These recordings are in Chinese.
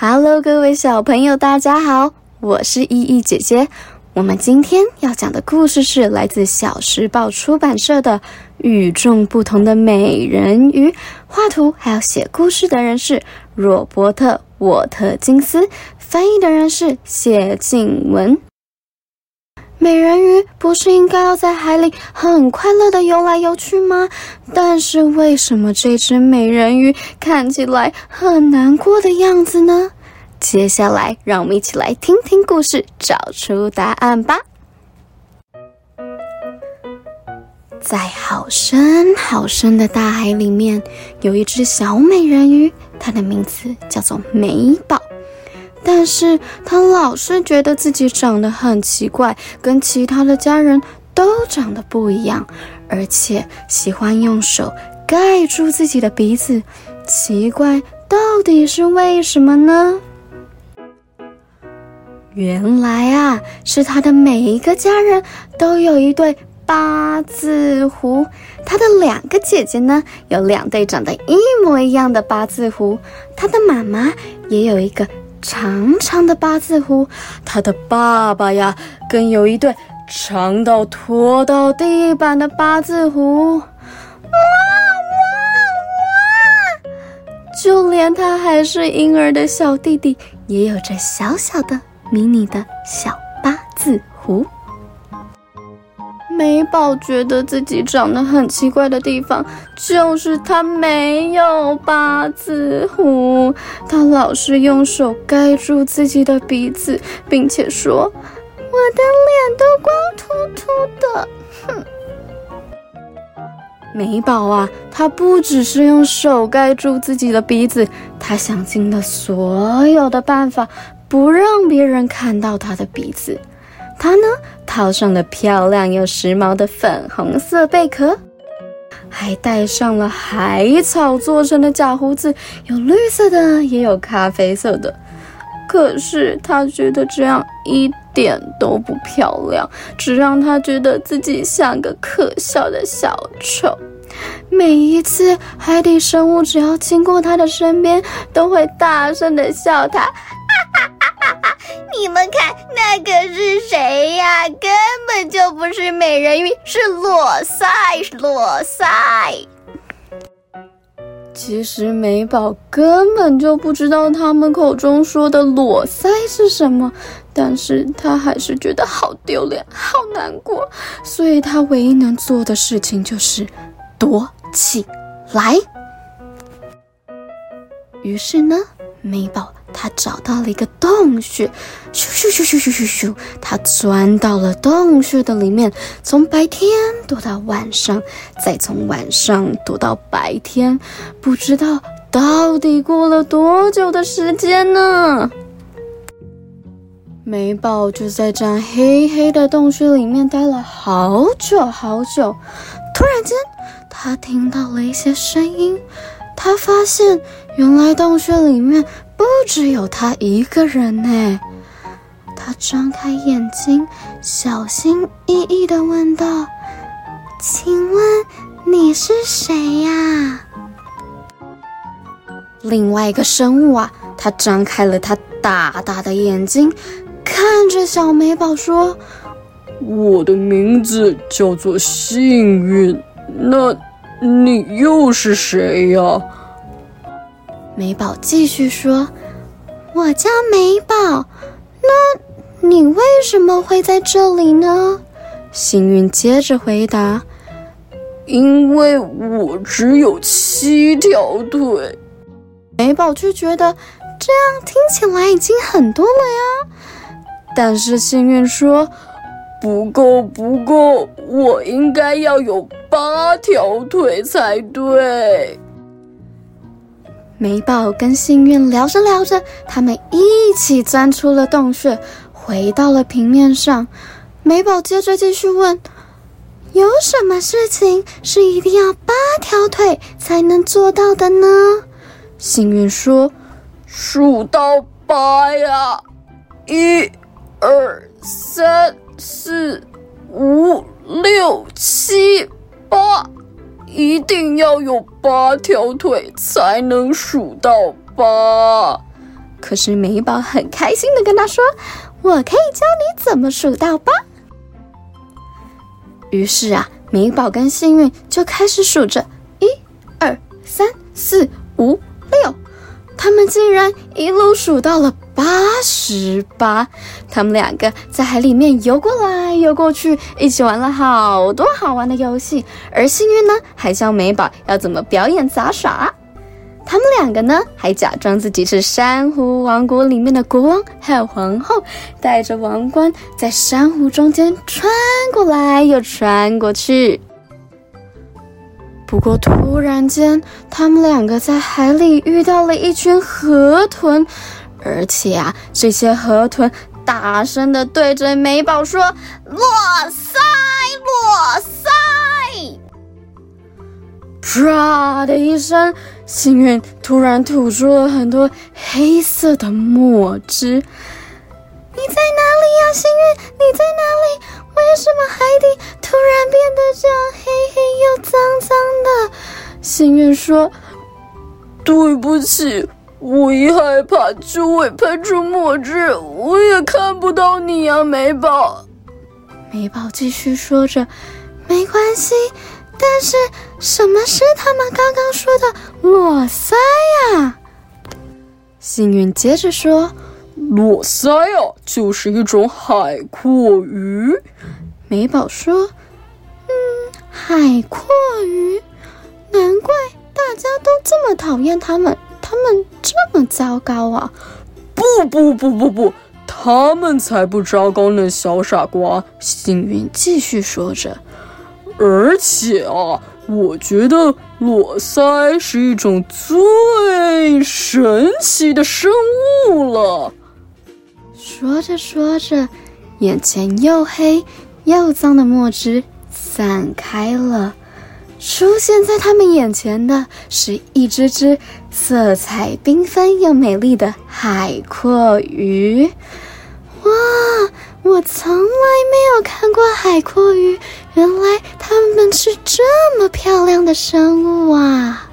Hello，各位小朋友，大家好，我是依依姐姐。我们今天要讲的故事是来自小时报出版社的《与众不同的美人鱼》，画图还有写故事的人是若伯特·沃特金斯，翻译的人是谢静文。美人鱼不是应该要在海里很快乐的游来游去吗？但是为什么这只美人鱼看起来很难过的样子呢？接下来，让我们一起来听听故事，找出答案吧。在好深好深的大海里面，有一只小美人鱼，它的名字叫做美宝。但是他老是觉得自己长得很奇怪，跟其他的家人都长得不一样，而且喜欢用手盖住自己的鼻子。奇怪，到底是为什么呢？原来啊，是他的每一个家人都有一对八字胡。他的两个姐姐呢，有两对长得一模一样的八字胡。他的妈妈也有一个。长长的八字胡，他的爸爸呀，更有一对长到拖到地板的八字胡。哇哇哇！就连他还是婴儿的小弟弟，也有着小小的、迷你的小八字胡。美宝觉得自己长得很奇怪的地方，就是她没有八字胡。她老是用手盖住自己的鼻子，并且说：“我的脸都光秃秃的。”哼！美宝啊，她不只是用手盖住自己的鼻子，她想尽了所有的办法，不让别人看到她的鼻子。她呢，套上了漂亮又时髦的粉红色贝壳，还戴上了海草做成的假胡子，有绿色的，也有咖啡色的。可是他觉得这样一点都不漂亮，只让他觉得自己像个可笑的小丑。每一次海底生物只要经过他的身边，都会大声的笑他。你们看，那个是谁呀？根本就不是美人鱼，是裸塞，裸塞。其实美宝根本就不知道他们口中说的裸塞是什么，但是他还是觉得好丢脸，好难过，所以他唯一能做的事情就是躲起来。于是呢，美宝。他找到了一个洞穴，咻咻咻咻咻咻咻，他钻到了洞穴的里面，从白天躲到晚上，再从晚上躲到白天，不知道到底过了多久的时间呢？美宝就在这样黑黑的洞穴里面待了好久好久，突然间，他听到了一些声音，他发现原来洞穴里面。不只有他一个人呢。他张开眼睛，小心翼翼地问道：“请问你是谁呀？”另外一个生物啊，他张开了他大大的眼睛，看着小美宝说：“我的名字叫做幸运，那你又是谁呀？”美宝继续说：“我叫美宝，那你为什么会在这里呢？”幸运接着回答：“因为我只有七条腿。”美宝却觉得这样听起来已经很多了呀。但是幸运说：“不够，不够，我应该要有八条腿才对。”美宝跟幸运聊着聊着，他们一起钻出了洞穴，回到了平面上。美宝接着继续问：“有什么事情是一定要八条腿才能做到的呢？”幸运说：“数到八呀，一、二、三、四、五、六、七、八。”一定要有八条腿才能数到八。可是美宝很开心的跟他说：“我可以教你怎么数到八。”于是啊，美宝跟幸运就开始数着一、二、三、四、五、他们竟然一路数到了八十八。他们两个在海里面游过来游过去，一起玩了好多好玩的游戏。而幸运呢，还教美宝要怎么表演杂耍。他们两个呢，还假装自己是珊瑚王国里面的国王还有皇后，戴着王冠在珊瑚中间穿过来又穿过去。不过突然间，他们两个在海里遇到了一群河豚，而且啊，这些河豚大声的对着美宝说：“落塞，落塞！”唰的一声。幸运突然吐出了很多黑色的墨汁。你在哪里呀，幸运？你在哪里？为什么海底突然变得这样黑黑又脏脏？幸运说：“对不起，我一害怕就会喷出墨汁，我也看不到你呀，美宝。”美宝继续说着：“没关系。”但是什么是他们刚刚说的裸腮呀？幸运接着说：“裸塞啊，就是一种海阔鱼。”美宝说：“嗯，海阔鱼，难怪大家都这么讨厌他们，他们这么糟糕啊！”不不不不不，他们才不糟糕呢，小傻瓜。幸运继续说着。而且啊，我觉得裸鳃是一种最神奇的生物了。说着说着，眼前又黑又脏的墨汁散开了，出现在他们眼前的是一只只色彩缤纷又美丽的海阔鱼。哇！我从来没有看过海阔鱼，原来它们是这么漂亮的生物啊！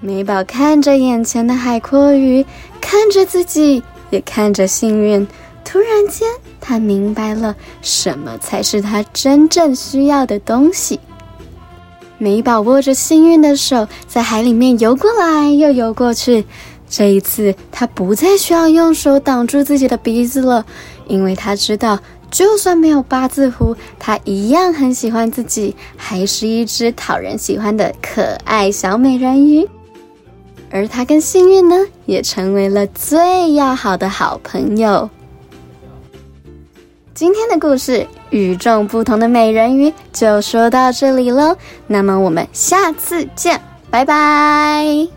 美宝看着眼前的海阔鱼，看着自己，也看着幸运。突然间，他明白了什么才是他真正需要的东西。美宝握着幸运的手，在海里面游过来又游过去。这一次，他不再需要用手挡住自己的鼻子了，因为他知道，就算没有八字胡，他一样很喜欢自己，还是一只讨人喜欢的可爱小美人鱼。而他跟幸运呢，也成为了最要好的好朋友。今天的故事《与众不同的美人鱼》就说到这里喽，那么我们下次见，拜拜。